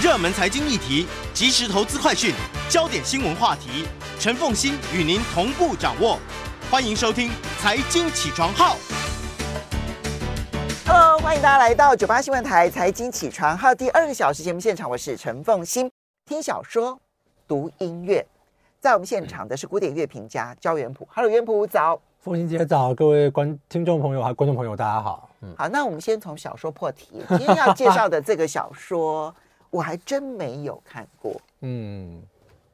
热门财经议题、即时投资快讯、焦点新闻话题，陈凤欣与您同步掌握。欢迎收听《财经起床号》。Hello，欢迎大家来到九八新闻台《财经起床号》第二个小时节目现场，我是陈凤欣。听小说，读音乐，在我们现场的是古典乐评家焦元溥。Hello，元溥早。凤欣姐早，各位观听众朋友还有观众朋友，大家好。嗯，好，那我们先从小说破题。今天要介绍的这个小说，我还真没有看过。嗯，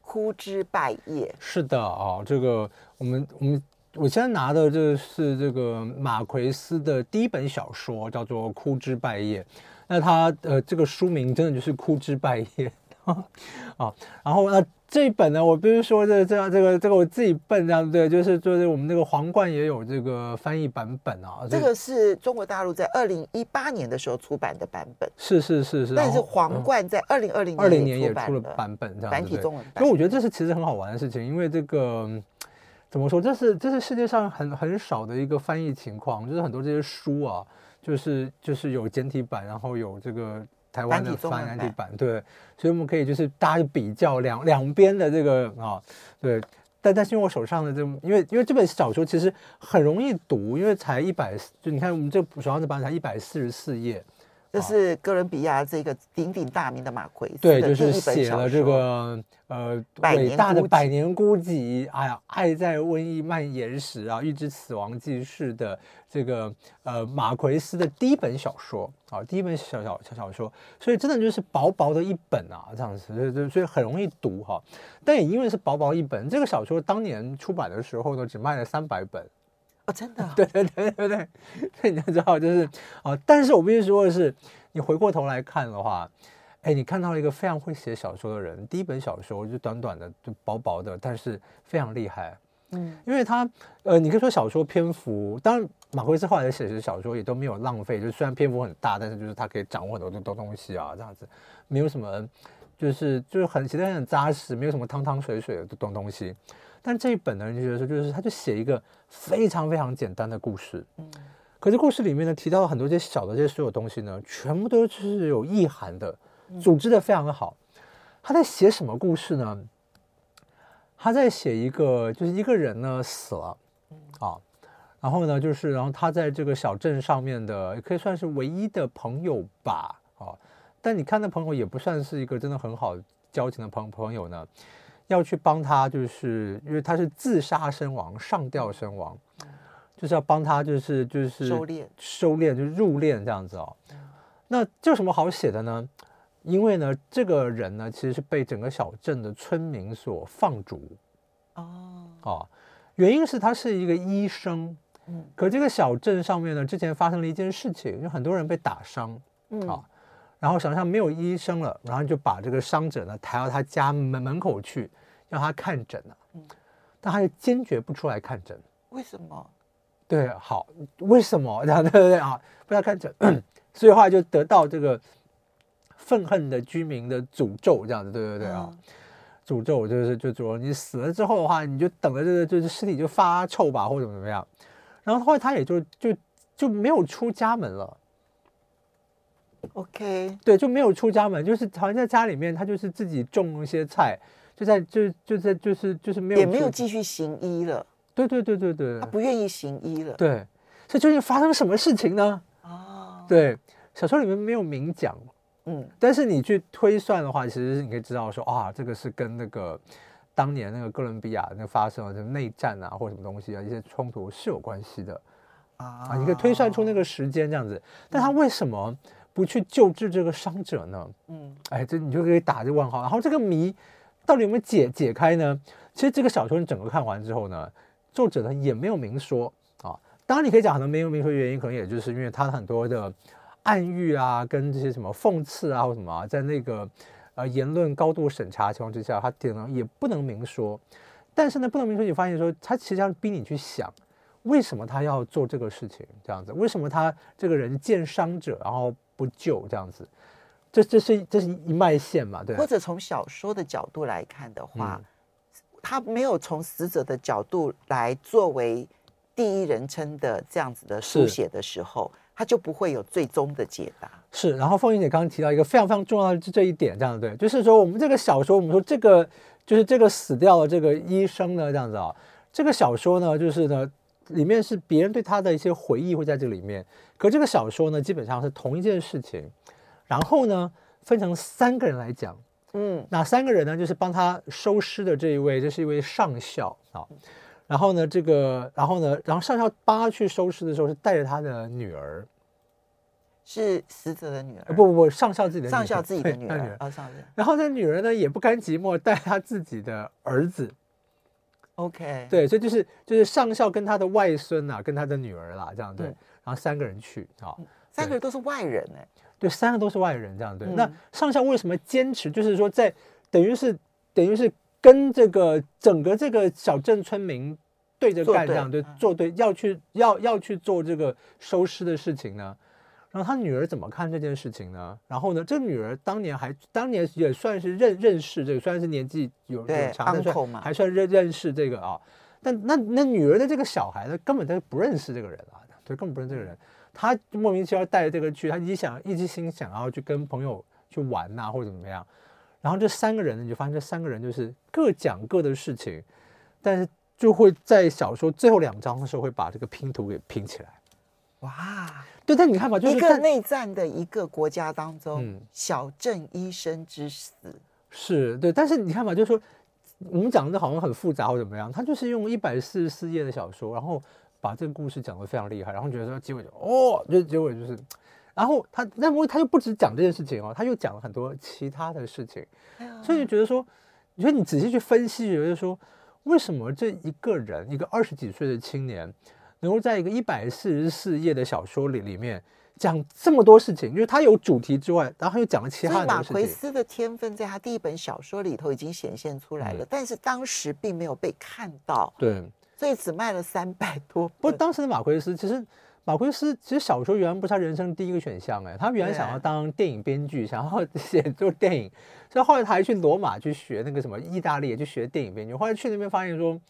枯枝败叶。是的啊、哦，这个我们我们我现在拿的这是这个马奎斯的第一本小说，叫做《枯枝败叶》。那他呃，这个书名真的就是枯枝败叶 啊。然后呢？这一本呢，我不是说这这样这个这个我自己笨这样对，就是就是我们那个皇冠也有这个翻译版本啊。这个是中国大陆在二零一八年的时候出版的版本。是是是是。但是皇冠在二零二零二零年也出了版本这样子。繁体中文版。所以我觉得这是其实很好玩的事情，因为这个怎么说，这是这是世界上很很少的一个翻译情况，就是很多这些书啊，就是就是有简体版，然后有这个。台湾的繁体版，对，所以我们可以就是大家比较两两边的这个啊、哦，对，但但是因为我手上的这，因为因为这本小说其实很容易读，因为才一百，就你看我们这手上这版才一百四十四页。这是哥伦比亚这个鼎鼎大名的马奎斯对，就是写了这个呃伟大的《百年孤寂》，哎呀，《爱在瘟疫蔓延时》啊，《预知死亡即逝》的这个呃马奎斯的第一本小说啊，第一本小小小小说，所以真的就是薄薄的一本啊，这样子，所以所以很容易读哈。但也因为是薄薄一本，这个小说当年出版的时候呢，只卖了三百本。哦，真的、哦？对对对对对，所以你知道就是啊，但是我必须说的是，你回过头来看的话，哎，你看到了一个非常会写小说的人，第一本小说就短短的，就薄薄的，但是非常厉害。嗯，因为他呃，你可以说小说篇幅，当然马奎斯后来的写实小说也都没有浪费，就是虽然篇幅很大，但是就是他可以掌握很多的东东西啊，这样子没有什么，就是就是很写的很扎实，没有什么汤汤水水的东东西。但这一本呢，人就觉得说，就是他就写一个非常非常简单的故事，嗯，可是故事里面呢，提到了很多这些小的这些所有东西呢，全部都是有意涵的，组织的非常的好。他在写什么故事呢？他在写一个，就是一个人呢死了，啊，然后呢，就是然后他在这个小镇上面的，也可以算是唯一的朋友吧，啊，但你看那朋友也不算是一个真的很好交情的朋朋友呢。要去帮他，就是因为他是自杀身亡，上吊身亡，就是要帮他，就是就是收敛收敛，就入殓这样子哦。那这有什么好写的呢？因为呢，这个人呢，其实是被整个小镇的村民所放逐。哦哦，原因是他是一个医生，嗯，可这个小镇上面呢，之前发生了一件事情，有很多人被打伤，嗯啊。然后想象没有医生了，然后就把这个伤者呢抬到他家门门口去，让他看诊了。嗯，但他就坚决不出来看诊。为什么？对，好，为什么？对对对啊，不要看诊，所以后来就得到这个愤恨的居民的诅咒，这样子，对对对啊，嗯、诅咒就是就说你死了之后的话，你就等着这个就是尸体就发臭吧，或者怎么怎么样。然后后来他也就就就没有出家门了。OK，对，就没有出家门，就是好像在家里面，他就是自己种一些菜，就在就就在就是就是没有也没有继续行医了。对对对对对，他不愿意行医了。对，所以究竟发生什么事情呢？哦，对，小说里面没有明讲，嗯，但是你去推算的话，其实你可以知道说啊，这个是跟那个当年那个哥伦比亚那发生的内战啊，或者什么东西啊，一些冲突是有关系的啊，啊，你可以推算出那个时间这样子，但他为什么？不去救治这个伤者呢？嗯，哎，这你就可以打这个问号。然后这个谜到底有没有解解开呢？其实这个小说你整个看完之后呢，作者呢也没有明说啊。当然你可以讲很多没有明说的原因，可能也就是因为他很多的暗喻啊，跟这些什么讽刺啊或什么啊，在那个呃言论高度审查情况之下，他可能也不能明说。但是呢，不能明说，你发现说他其实要逼你去想，为什么他要做这个事情这样子？为什么他这个人见伤者然后？不救这样子，这这是这是一脉线嘛？对。或者从小说的角度来看的话，嗯、他没有从死者的角度来作为第一人称的这样子的书写的时候，他就不会有最终的解答。是，然后凤英姐刚刚提到一个非常非常重要的这一点，这样对，就是说我们这个小说，我们说这个就是这个死掉的这个医生呢，这样子啊，这个小说呢，就是呢，里面是别人对他的一些回忆会在这里面，可这个小说呢，基本上是同一件事情，然后呢，分成三个人来讲，嗯，哪三个人呢？就是帮他收尸的这一位，这是一位上校啊，然后呢，这个，然后呢，然后上校帮他去收尸的时候，是带着他的女儿。是死者的女儿，不不不，上校自己的上校自己的女儿，女儿啊，上校。然后这女儿呢也不甘寂寞，带他自己的儿子。OK，对，所以就是就是上校跟他的外孙啊，跟他的女儿啦，这样对。然后三个人去啊，三个人都是外人哎，对，三个都是外人这样对。那上校为什么坚持？就是说在等于是等于是跟这个整个这个小镇村民对着干这样对，做对要去要要去做这个收尸的事情呢？然后他女儿怎么看这件事情呢？然后呢，这女儿当年还当年也算是认认识这个，虽然是年纪有有长，但算还算认认识这个啊。但那那女儿的这个小孩呢，根本就不认识这个人啊，对，根本不认识这个人。他莫名其妙带着这个去，他一直想一直心想要去跟朋友去玩呐、啊，或者怎么样。然后这三个人呢，你就发现这三个人就是各讲各的事情，但是就会在小说最后两章的时候会把这个拼图给拼起来。哇！对，但你看吧，就是一个内战的一个国家当中，嗯、小镇医生之死是对，但是你看吧，就是说我们讲的好像很复杂或怎么样，他就是用一百四十四页的小说，然后把这个故事讲得非常厉害，然后觉得说结尾就哦，就结尾就是，然后他那么他又不止讲这件事情哦，他又讲了很多其他的事情，哎、所以就觉得说，你说你仔细去分析，觉得说为什么这一个人，一个二十几岁的青年。能够在一个一百四十四页的小说里里面讲这么多事情，因为他有主题之外，然后他又讲了其他的事情。马奎斯的天分在他第一本小说里头已经显现出来了，嗯、但是当时并没有被看到。对，所以只卖了三百多。不是当时的马奎斯，其实马奎斯其实小说原来不是他人生第一个选项哎，他原来想要当电影编剧，想要写做电影，所以后来他还去罗马去学那个什么意大利，去学电影编剧。后来去那边发现说，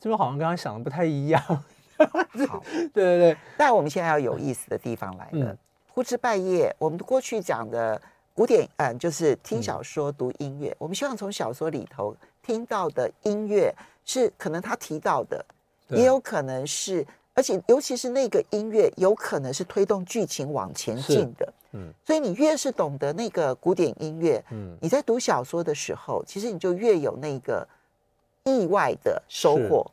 这边好像跟他想的不太一样。好，对对对，但我们现在要有意思的地方来了。呼之半夜，我们过去讲的古典，嗯，就是听小说、读音乐。我们希望从小说里头听到的音乐是可能他提到的，也有可能是，而且尤其是那个音乐，有可能是推动剧情往前进的。嗯，所以你越是懂得那个古典音乐，嗯，你在读小说的时候，其实你就越有那个意外的收获。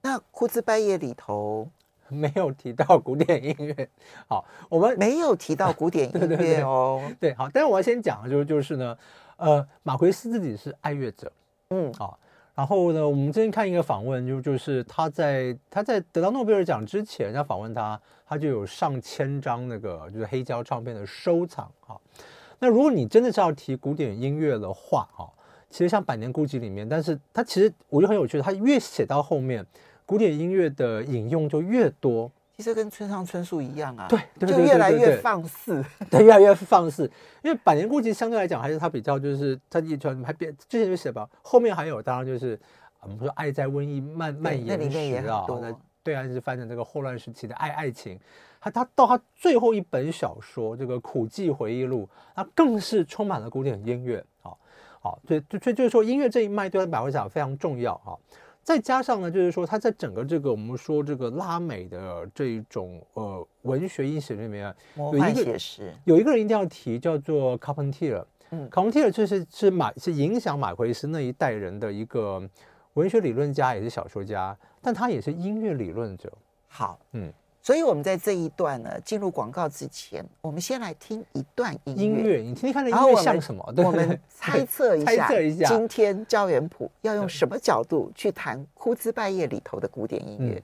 那枯枝败叶里头 没有提到古典音乐，好，我们没有提到古典音乐哦。对，对，好，但是我要先讲的就是就是呢，呃，马奎斯自己是爱乐者，嗯，好，然后呢，我们之前看一个访问，就就是他在他在得到诺贝尔奖之前，人家访问他，他就有上千张那个就是黑胶唱片的收藏，哈。那如果你真的是要提古典音乐的话，哈，其实像《百年孤寂》里面，但是他其实我觉得很有趣，他越写到后面。古典音乐的引用就越多，其实跟村上春树一样啊，对，对，就越来越放肆，对，越来越放肆。因为《百年孤寂》相对来讲还是他比较，就是他一传还变之前就写吧，后面还有当然就是我们说爱在瘟疫蔓蔓延时啊，那对岸是翻成这个霍乱时期的爱爱情，他他到他最后一本小说这个《苦寂回忆录》，那更是充满了古典音乐啊，好，所以就就就是说音乐这一脉对他来讲非常重要啊。再加上呢，就是说他在整个这个我们说这个拉美的这一种呃文学意识里面，有一个有一个人一定要提，叫做卡彭蒂尔。嗯，卡彭蒂尔就是是马是影响马奎斯那一代人的一个文学理论家，也是小说家，但他也是音乐理论者。好，嗯。所以，我们在这一段呢，进入广告之前，我们先来听一段音乐。音乐，你听听看，这音乐像什么？对，我们猜测一下，猜测一下，今天焦元溥要用什么角度去谈《枯枝败叶》里头的古典音乐。嗯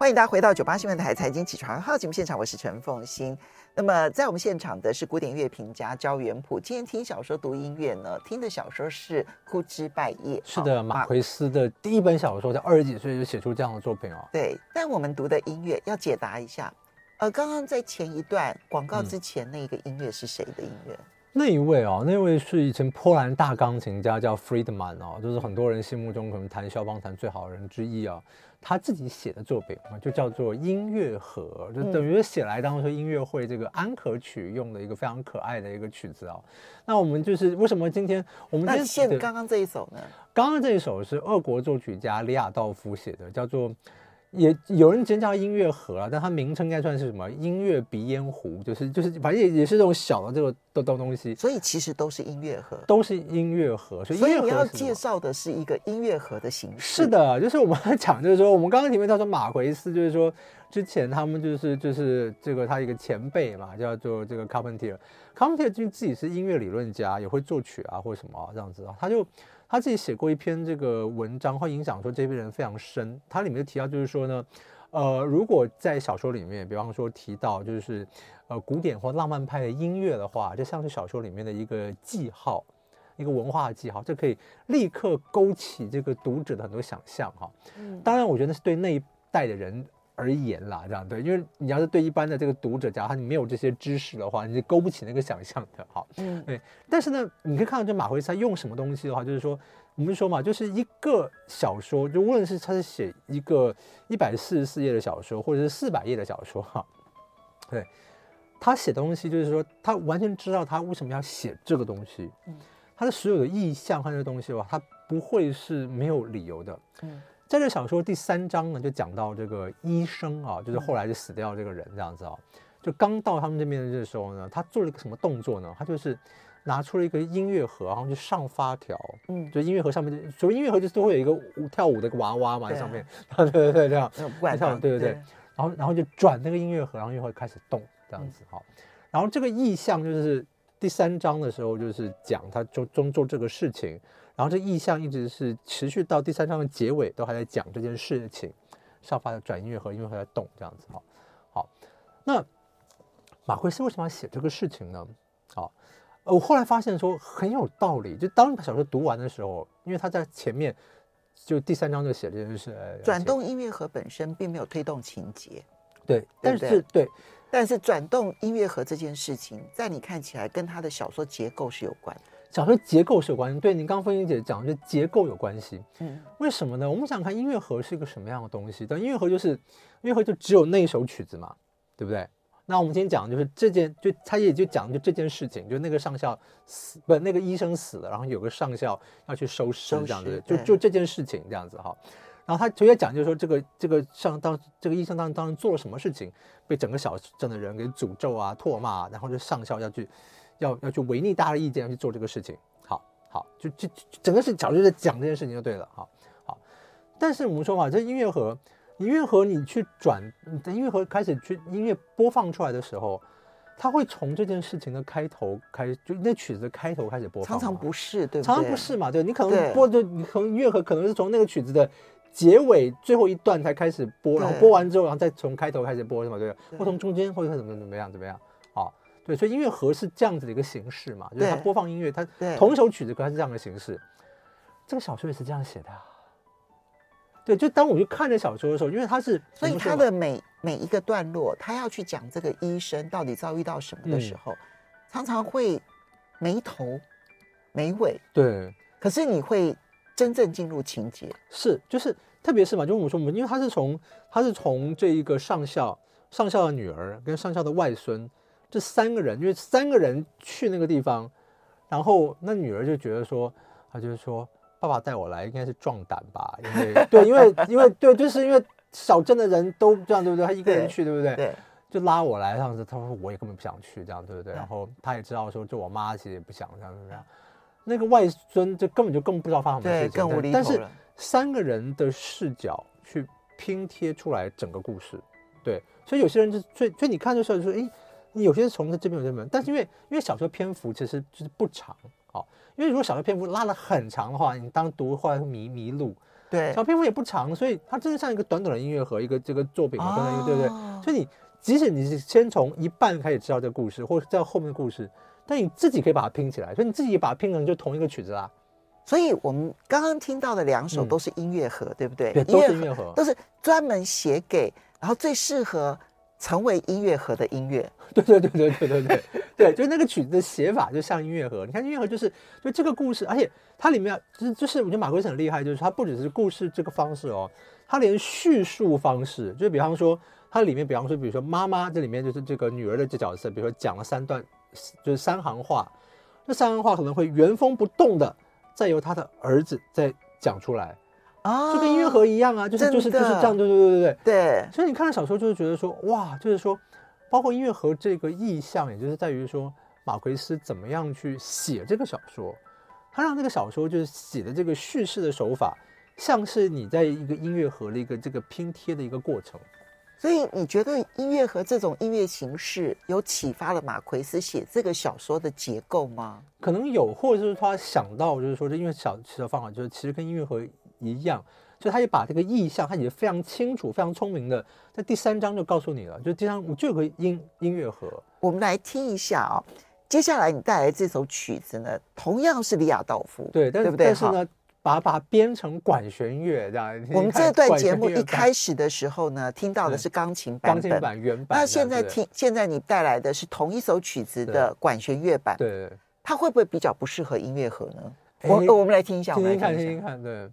欢迎大家回到九八新闻台财经起床号节目现场，我是陈凤欣。那么在我们现场的是古典音乐评家焦元溥。今天听小说读音乐呢，听的小说是《枯枝败叶》。是的，马奎斯的第一本小说，在二十几岁就写出这样的作品哦。对，但我们读的音乐要解答一下。呃，刚刚在前一段广告之前，那个音乐是谁的音乐？嗯那一位哦，那位是以前波兰大钢琴家，叫 Friedman 哦，就是很多人心目中可能弹肖邦弹最好的人之一啊。他自己写的作品啊，就叫做《音乐盒》，就等于写来当做音乐会这个安可曲用的一个非常可爱的一个曲子啊。那我们就是为什么今天我们今天现刚刚这一首呢？刚刚这一首是俄国作曲家李亚道夫写的，叫做。也有人直接叫音乐盒啊，但它名称应该算是什么？音乐鼻烟壶，就是就是，反正也也是这种小的这个东东东西。所以其实都是音乐盒，都是音乐盒。所以，所以你要介绍的是一个音乐盒的形式。是的，就是我们讲，就是说我们刚刚前面他说马奎斯，就是说之前他们就是就是这个他一个前辈嘛，叫做这个 Carpentier，Carpentier 就自己是音乐理论家，也会作曲啊或者什么啊这样子啊，他就。他自己写过一篇这个文章，会影响说这批人非常深。他里面提到就是说呢，呃，如果在小说里面，比方说提到就是呃古典或浪漫派的音乐的话，就像是小说里面的一个记号，一个文化的记号，这可以立刻勾起这个读者的很多想象哈。嗯，当然，我觉得是对那一代的人。而言啦，这样对，因为你要是对一般的这个读者，假如他你没有这些知识的话，你就勾不起那个想象的，哈，嗯，对。但是呢，你可以看到，就马奎斯他用什么东西的话，就是说，我们说嘛，就是一个小说，就无论是他是写一个一百四十四页的小说，或者是四百页的小说，哈，对，他写东西就是说，他完全知道他为什么要写这个东西，嗯，他的所有的意向和这个东西的话，他不会是没有理由的，嗯。在这小说第三章呢，就讲到这个医生啊，就是后来就死掉这个人这样子啊，就刚到他们这边的这时候呢，他做了一个什么动作呢？他就是拿出了一个音乐盒，然后就上发条，嗯，就音乐盒上面，所谓音乐盒就是都会有一个舞跳舞的一个娃娃嘛，在上面，对对对，这样，对对对，然后然后就转那个音乐盒，然后音乐盒开始动这样子哈，然后这个意象就是第三章的时候就是讲他中中做这个事情。然后这意象一直是持续到第三章的结尾，都还在讲这件事情。上发的转音乐盒，音乐盒在动，这样子哈。好，那马奎斯为什么要写这个事情呢？好，我后来发现说很有道理。就当你把小说读完的时候，因为他在前面就第三章就写这件事，转动音乐盒本身并没有推动情节，对，但是对，但是转动音乐盒这件事情，在你看起来跟他的小说结构是有关的。小说结构是有关系，对，你刚刚凤馨姐讲的就结构有关系。嗯，为什么呢？我们想看音乐盒是一个什么样的东西？但音乐盒就是音乐盒就只有那一首曲子嘛，对不对？那我们今天讲的就是这件，就他也就讲就这件事情，就那个上校死，不，那个医生死了，然后有个上校要去收尸这样子，就就这件事情这样子哈。然后他直接讲就是说这个这个上当这个医生当当时做了什么事情，被整个小镇的人给诅咒啊、唾骂，然后就上校要去。要要去违逆大家的意见，要去做这个事情，好好，就就整个是早就在讲这件事情就对了，好好。但是我们说嘛，这音乐盒，音乐盒你去转，等音乐盒开始去音乐播放出来的时候，它会从这件事情的开头开始，就那曲子的开头开始播放。常常不是，对不对？常常不是嘛，对，你可能播就你可能音乐盒可能是从那个曲子的结尾最后一段才开始播，然后播完之后，然后再从开头开始播，是吗？对，或从中间或者怎么怎么样怎么样。对，所以音乐盒是这样子的一个形式嘛，就是它播放音乐，它同一首曲子，可它是这样的形式。这个小说也是这样写的啊。对，就当我去看这小说的时候，因为它是，所以它的每每一个段落，他要去讲这个医生到底遭遇到什么的时候，嗯、常常会没头没尾。对，可是你会真正进入情节。是，就是特别是嘛，就我们说我们，因为他是从他是从这一个上校上校的女儿跟上校的外孙。这三个人，因为三个人去那个地方，然后那女儿就觉得说，她就是说，爸爸带我来应该是壮胆吧，因为 对，因为因为对，就是因为小镇的人都这样，对不对？他一个人去，对，对不对？对，就拉我来这样子。他说我也根本不想去，这样对不对？然后他也知道说，就我妈其实也不想这样，对不对？那个外孙就根本就更不知道发生什么事情，更无厘头。但是三个人的视角去拼贴出来整个故事，对，所以有些人就所以所以你看的时候就说，哎。你有些是从这边有这边，但是因为因为小说篇幅其实就是不长，哦，因为如果小说篇幅拉得很长的话，你当读后来会迷迷路。对，小篇幅也不长，所以它真的像一个短短的音乐盒，一个这个作品嘛，短短一个，对不对？哦所以你即使你是先从一半开始知道这个故事，或者知道后面的故事，但你自己可以把它拼起来，所以你自己把它拼成就同一个曲子啦。所以我们刚刚听到的两首都是音乐盒，嗯、对不对？对，都是音乐盒，都是专门写给，然后最适合成为音乐盒的音乐。对对对对对对对对，就那个曲子的写法就像音乐盒。你看音乐盒就是就这个故事，而且它里面就是就是我觉得马奎很厉害，就是它不只是故事这个方式哦，它连叙述方式，就比方说它里面，比方说比如说妈妈这里面就是这个女儿的这角色，比如说讲了三段，就是三行话，这三行话可能会原封不动的再由他的儿子再讲出来。啊，就跟音乐盒一样啊，就是就是就是这样，对对对对对对。所以你看了小说，就是觉得说，哇，就是说，包括音乐盒这个意象，也就是在于说，马奎斯怎么样去写这个小说，他让这个小说就是写的这个叙事的手法，像是你在一个音乐盒的一个这个拼贴的一个过程。所以你觉得音乐盒这种音乐形式有启发了马奎斯写这个小说的结构吗？可能有，或者是他想到，就是说这音乐小的方法，就是其实跟音乐盒一样，就他也把这个意象，他也非常清楚、非常聪明的，在第三章就告诉你了，就第三我就有个音音乐盒。我们来听一下啊、哦，接下来你带来这首曲子呢，同样是李亚道夫，对，但对不对？但是呢。把把它编成管弦乐这样。我们这段节目一开始的时候呢，听到的是钢琴版本，钢琴版原版。那现在听，现在你带来的是同一首曲子的管弦乐版。对，它会不会比较不适合音乐盒呢？我我们来听一下，听听看，听听看，对。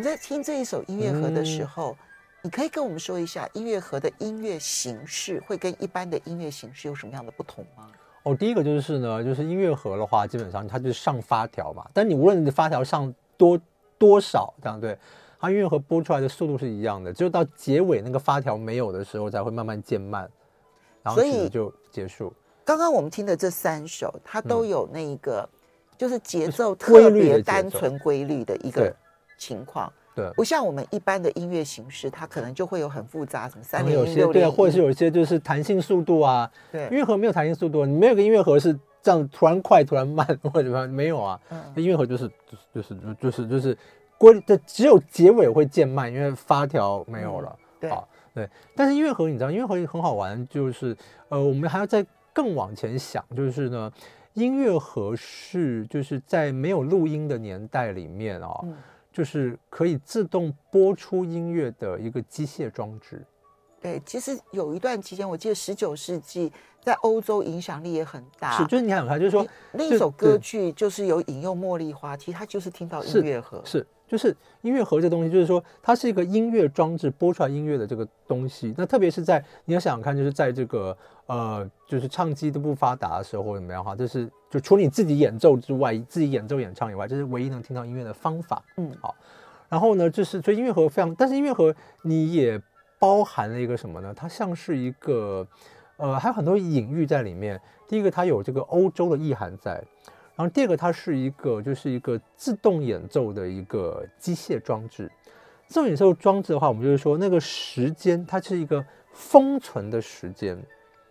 们在听这一首音乐盒的时候，嗯、你可以跟我们说一下音乐盒的音乐形式会跟一般的音乐形式有什么样的不同吗？哦，第一个就是呢，就是音乐盒的话，基本上它就是上发条嘛，但你无论你的发条上多多少，这样对，它音乐盒播出来的速度是一样的，只有到结尾那个发条没有的时候，才会慢慢渐慢，然后曲子就结束。刚刚我们听的这三首，它都有那个，嗯、就是节奏特别单纯规律的一个。情况对，不像我们一般的音乐形式，它可能就会有很复杂，什么三连音、有些对啊，或者是有一些就是弹性速度啊。对，音乐盒没有弹性速度，你没有个音乐盒是这样突然快突然慢或者什么没有啊。嗯，音乐盒就是就是就是就是规的，只有结尾会渐慢，因为发条没有了。对，啊对。但是音乐盒你知道，音乐盒很好玩，就是呃，我们还要再更往前想，就是呢，音乐盒是就是在没有录音的年代里面啊。嗯就是可以自动播出音乐的一个机械装置。对，其实有一段期间，我记得十九世纪在欧洲影响力也很大。是，就是你看，他就是说那一首歌剧就是有引用茉莉花，其实他就是听到音乐盒。是。是就是音乐盒这东西，就是说它是一个音乐装置，播出来音乐的这个东西。那特别是在你要想想看，就是在这个呃，就是唱机都不发达的时候或者怎么样哈，就是就除了你自己演奏之外，自己演奏演唱以外，这是唯一能听到音乐的方法。嗯，好。然后呢，就是所以音乐盒非常，但是音乐盒你也包含了一个什么呢？它像是一个呃，还有很多隐喻在里面。第一个，它有这个欧洲的意涵在。然后第二个，它是一个就是一个自动演奏的一个机械装置。自动演奏装置的话，我们就是说那个时间，它是一个封存的时间，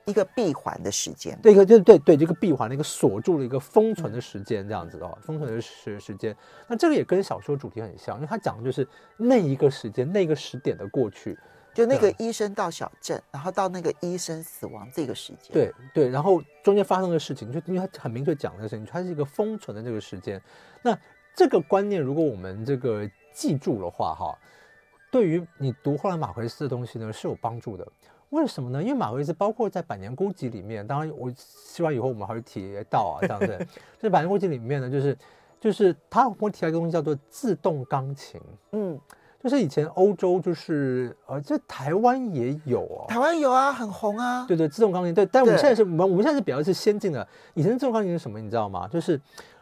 一个闭环的时间。对，一个对对对，这个闭环的一个锁住了一个封存的时间，这样子的话，封存的时时间。那这个也跟小说主题很像，因为它讲的就是那一个时间，那个时点的过去。就那个医生到小镇，然后到那个医生死亡这个时间。对对，然后中间发生的事情，就因为他很明确讲这个事情，它是一个封存的这个时间。那这个观念，如果我们这个记住的话，哈，对于你读后来马奎斯的东西呢，是有帮助的。为什么呢？因为马奎斯包括在《百年孤寂》里面，当然我希望以后我们还会提到啊，这样子。在《百年孤寂》里面呢，就是就是他会提到一个东西叫做自动钢琴，嗯，就是以前欧洲就是呃，这台湾也有哦，台湾有啊，很红啊。对对，自动钢琴对，但我们现在是我们我们现在是比较是先进的。以前的自动钢琴是什么？你知道吗？就是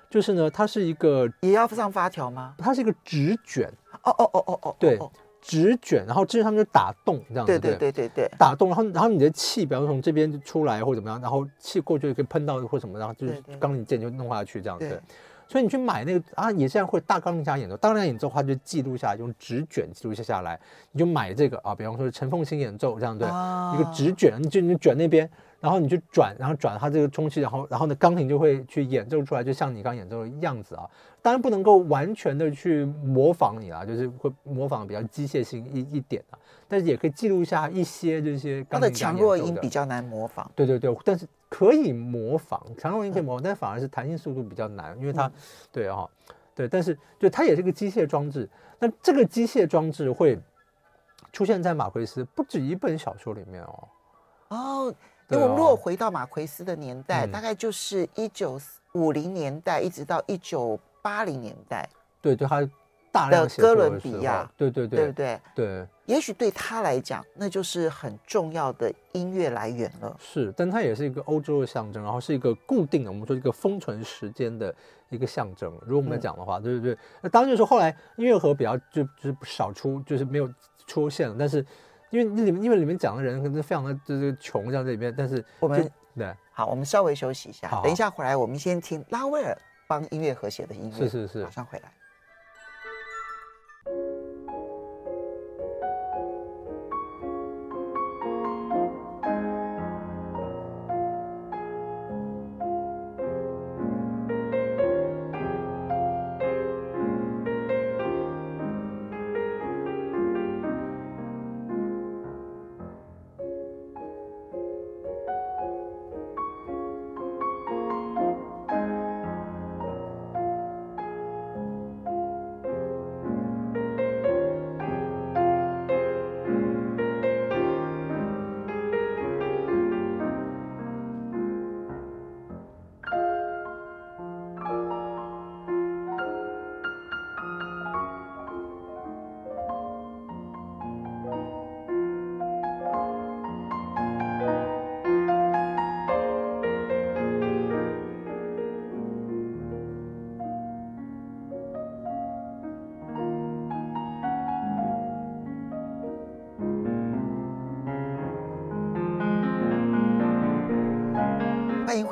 就是呢，它是一个也要上发条吗？它是一个纸卷。哦哦哦哦哦，对。纸卷，然后之后他们就打洞这样子，对对对对对，打洞，然后然后你的气，比方说从这边就出来或者怎么样，然后气过去可以喷到或什么，然后就是钢琴键就弄下去这样子。所以你去买那个啊，也这样会大钢琴家演奏，大钢琴家演奏的话就记录下来，用纸卷记录下下来，你就买这个啊，比方说陈凤新演奏这样对，啊、一个纸卷，你就你卷那边。然后你就转，然后转它这个充气，然后然后呢，钢琴就会去演奏出来，就像你刚演奏的样子啊。当然不能够完全的去模仿你啊，就是会模仿比较机械性一一点啊。但是也可以记录一下一些这些钢琴的。它的强弱音比较难模仿。对对对，但是可以模仿，强弱音可以模仿，嗯、但反而是弹性速度比较难，因为它，嗯、对啊，对，但是就它也是个机械装置。那这个机械装置会出现在马奎斯不止一本小说里面哦。哦。因为我们如果回到马奎斯的年代，哦、大概就是一九五零年代一直到一九八零年代。对对，他大量的哥伦比亚，对对对，对不对？对，也许对他来讲，那就是很重要的音乐来源了。是，但它也是一个欧洲的象征，然后是一个固定的，我们说一个封存时间的一个象征。如果我们来讲的话，嗯、对对对。那当然就是说，后来音乐盒比较就就是少出，就是没有出现了，但是。因为那里面，因为里面讲的人可能非常的就是穷，这样在里面。但是我们对，好，我们稍微休息一下，等一下回来，我们先听拉威尔帮音乐盒写的音乐。是是是，马上回来。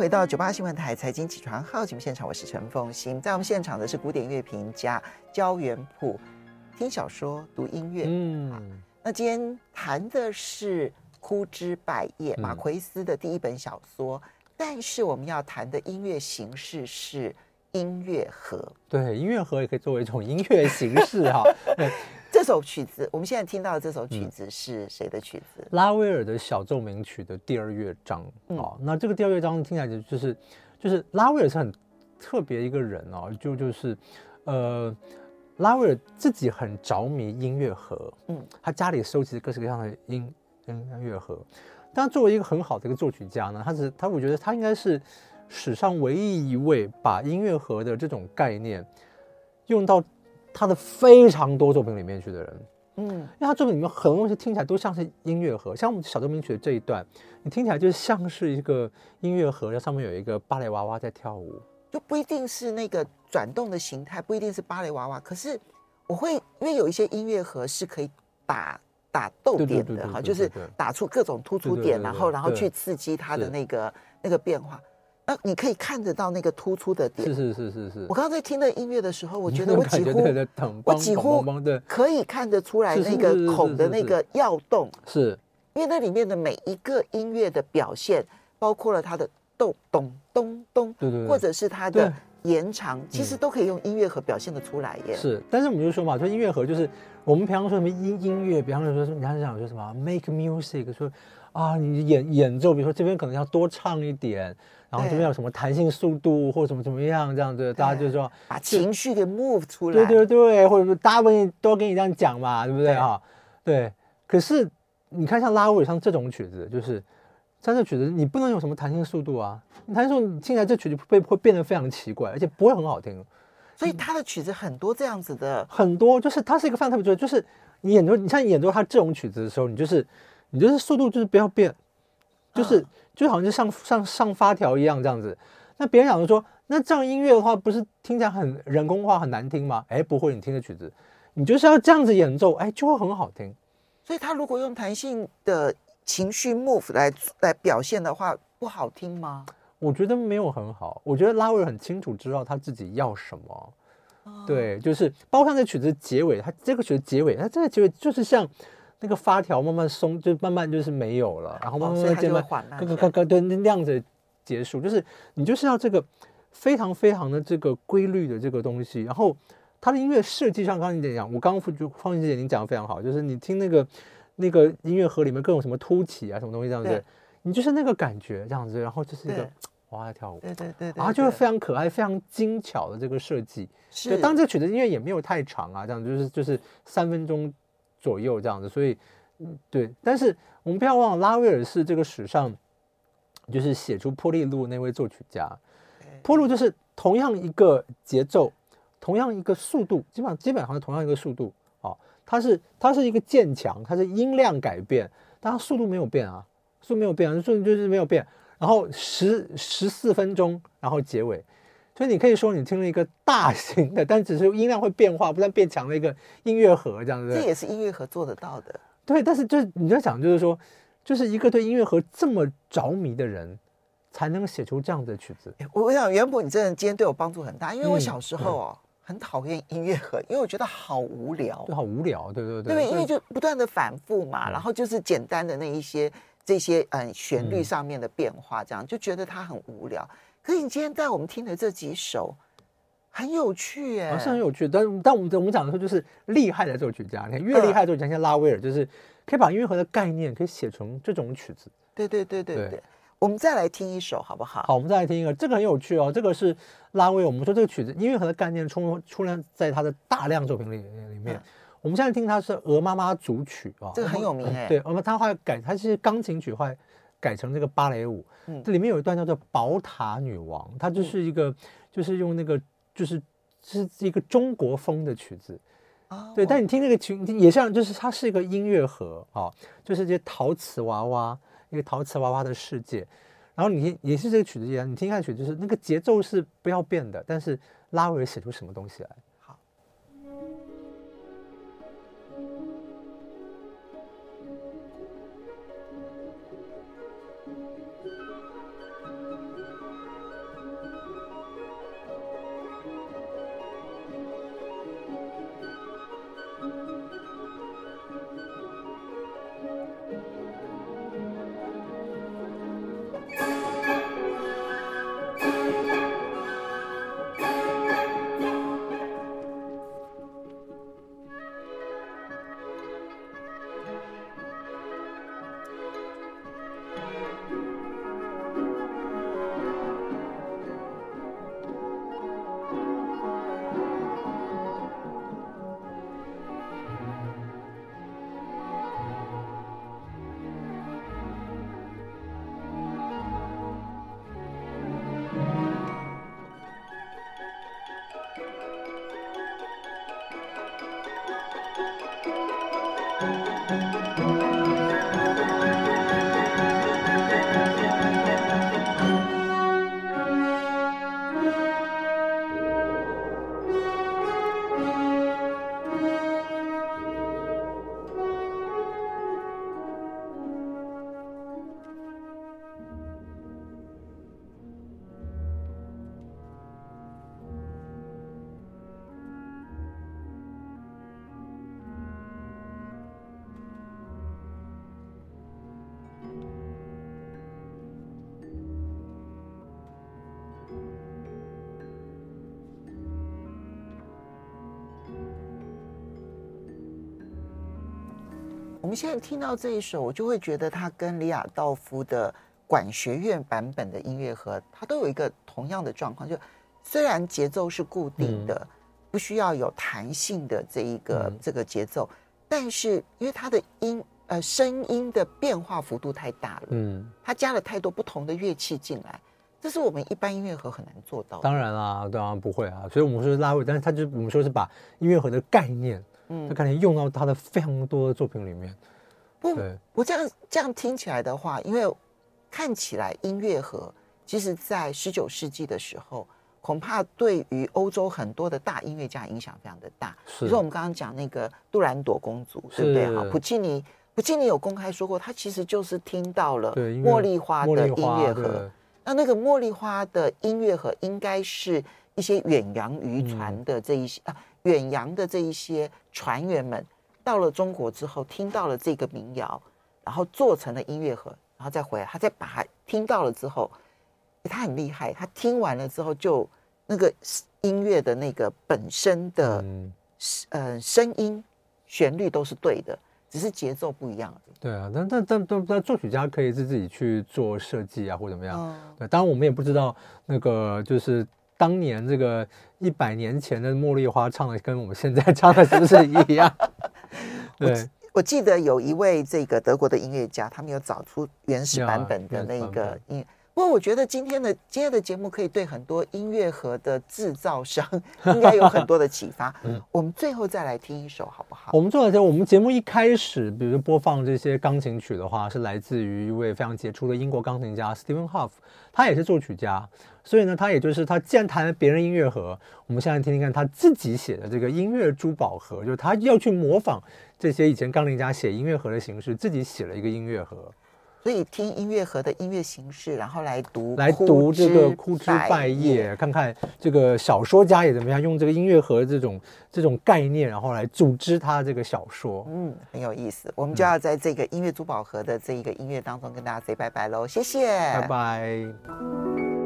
回到九八新闻台财经起床号节目现场，我是陈凤欣。在我们现场的是古典乐评家焦元溥，听小说读音乐。嗯，那今天谈的是《枯枝败叶》，马奎斯的第一本小说。嗯、但是我们要谈的音乐形式是音乐盒。对，音乐盒也可以作为一种音乐形式哈。这首曲子，我们现在听到的这首曲子是谁的曲子？拉威尔的小奏鸣曲的第二乐章。哦，那这个第二乐章听起来就是，就是拉威尔是很特别一个人哦，就就是，呃，拉威尔自己很着迷音乐盒，嗯，他家里收集各式各样的音音乐盒。但作为一个很好的一个作曲家呢，他是他，我觉得他应该是史上唯一一位把音乐盒的这种概念用到。他的非常多作品里面去的人，嗯，因为他作品里面很多东西听起来都像是音乐盒，像我们小奏鸣曲的这一段，你听起来就像是一个音乐盒，然后上面有一个芭蕾娃娃在跳舞，就不一定是那个转动的形态，不一定是芭蕾娃娃。可是我会，因为有一些音乐盒是可以打打逗点的哈，就是打出各种突出点，然后然后去刺激它的那个那个变化。那你可以看得到那个突出的点。是是是是是。我刚刚在听那音乐的时候，我觉得 我几乎我几乎可以看得出来那个孔的那个要动。是。因为那里面的每一个音乐的表现，包括了它的咚咚咚咚，对对，或者是它的延长，其实都可以用音乐盒表现的出来耶。是，但是我们就说嘛，就音乐盒就是我们平常说什么音音乐，比方说说，你还是想说什么 make music，说啊，你演演奏，比如说这边可能要多唱一点，然后这边有什么弹性速度或怎么怎么样这样子，大家就说把情绪给 move 出来。对对对，或者说大家不都跟你这样讲嘛，对不对啊？对。可是你看像拉威尔像这种曲子，就是。像这曲子，你不能有什么弹性速度啊！弹性速度，你听起来这曲子会会变得非常奇怪，而且不会很好听。所以他的曲子很多这样子的，很多就是它是一个非常特别的，就是你演奏，你像演奏他这种曲子的时候，你就是你就是速度就是不要变，就是、嗯、就好像就像像上发条一样这样子。那别人讲说，那这样音乐的话，不是听起来很人工化、很难听吗？哎，不会，你听的曲子，你就是要这样子演奏，哎，就会很好听。所以他如果用弹性的。情绪 move 来来表现的话，不好听吗？我觉得没有很好。我觉得拉威尔很清楚知道他自己要什么。哦、对，就是包括这曲子结尾，他这个曲子结尾，他这个结尾就是像那个发条慢慢松，就慢慢就是没有了，然后慢慢慢慢咯咯咯咯，对，那样子结束。就是你就是要这个非常非常的这个规律的这个东西。然后它的音乐设计上，刚刚你讲，我刚刚就方姐姐您讲的非常好，就是你听那个。那个音乐盒里面各种什么凸起啊，什么东西这样子，你就是那个感觉这样子，然后就是一个哇在跳舞，对对对，然后就是非常可爱、非常精巧的这个设计。是，当这个曲子音乐也没有太长啊，这样就是就是三分钟左右这样子，所以嗯对。但是我们不要忘了，拉威尔是这个史上就是写出波利路那位作曲家。波路就是同样一个节奏，同样一个速度，基本上基本上是同样一个速度。哦它是它是一个渐强，它是音量改变，但它速度没有变啊，速度没有变啊，速度就是没有变。然后十十四分钟，然后结尾，所以你可以说你听了一个大型的，但只是音量会变化，不但变强的一个音乐盒这样子。这也是音乐盒做得到的。对，但是就是你在想，就是说，就是一个对音乐盒这么着迷的人，才能写出这样的曲子。我我想袁博，你真的今天对我帮助很大，因为我小时候哦。嗯很讨厌音乐盒，因为我觉得好无聊，好无聊，对对对，对，因为就不断的反复嘛，然后就是简单的那一些这些嗯旋律上面的变化，这样就觉得它很无聊。可是你今天带我们听的这几首很有趣耶，是很有趣。但但我们我们讲的时候就是厉害的作曲家，你看越厉害的作曲家，像拉威尔，就是可以把音乐盒的概念可以写成这种曲子。对对对对对。我们再来听一首好不好？好，我们再来听一个，这个很有趣哦。这个是拉威尔，我们说这个曲子音乐盒的概念出出现在他的大量作品里里面。嗯、我们现在听它是《鹅妈妈组曲》啊，这个很有名哎。对，我们他后来改，它是钢琴曲，后来改成这个芭蕾舞。嗯，这里面有一段叫做《宝塔女王》，它就是一个，嗯、就是用那个，就是是一个中国风的曲子。哦、对，但你听那个曲，也像，就是它是一个音乐盒啊，就是这些陶瓷娃娃。一个陶瓷娃娃的世界，然后你听也是这个曲子一样，你听下去就是那个节奏是不要变的，但是拉维尔写出什么东西来？们现在听到这一首，我就会觉得它跟李亚道夫的管学院版本的音乐盒，它都有一个同样的状况，就虽然节奏是固定的，嗯、不需要有弹性的这一个、嗯、这个节奏，但是因为它的音呃声音的变化幅度太大了，嗯，它加了太多不同的乐器进来。这是我们一般音乐盒很难做到的。当然啦，当然不会啊。所以我们说是拉位，但是它就我们说是把音乐盒的概念，嗯，他可能用到他的非常多的作品里面。不，我这样这样听起来的话，因为看起来音乐盒其实在十九世纪的时候，恐怕对于欧洲很多的大音乐家影响非常的大。是，比如说我们刚刚讲那个杜兰朵公主，对不对？哈，普契尼，普契尼有公开说过，他其实就是听到了茉莉花的音乐盒。那那个茉莉花的音乐盒，应该是一些远洋渔船的这一些、嗯、啊，远洋的这一些船员们到了中国之后，听到了这个民谣，然后做成了音乐盒，然后再回来，他再把它听到了之后，他很厉害，他听完了之后，就那个音乐的那个本身的嗯、呃、声音旋律都是对的。只是节奏不一样。对啊，但但但但但作曲家可以是自己去做设计啊，或怎么样。嗯、对，当然我们也不知道那个就是当年这个一百年前的茉莉花唱的跟我们现在唱的是不是一样？对我，我记得有一位这个德国的音乐家，他们有找出原始版本的那个音。不过我觉得今天的今天的节目可以对很多音乐盒的制造商应该有很多的启发。嗯，我们最后再来听一首好不好？我们最后我们节目一开始，比如播放这些钢琴曲的话，是来自于一位非常杰出的英国钢琴家 Stephen Hough，他也是作曲家，所以呢，他也就是他既然弹了别人音乐盒，我们现在听听看他自己写的这个音乐珠宝盒，就是他要去模仿这些以前钢琴家写音乐盒的形式，自己写了一个音乐盒。所以听音乐盒的音乐形式，然后来读来读这个枯枝败叶，看看这个小说家也怎么样用这个音乐盒这种这种概念，然后来组织他这个小说。嗯，很有意思。我们就要在这个音乐珠宝盒的这一个音乐当中跟大家 say 拜拜喽，谢谢，拜拜。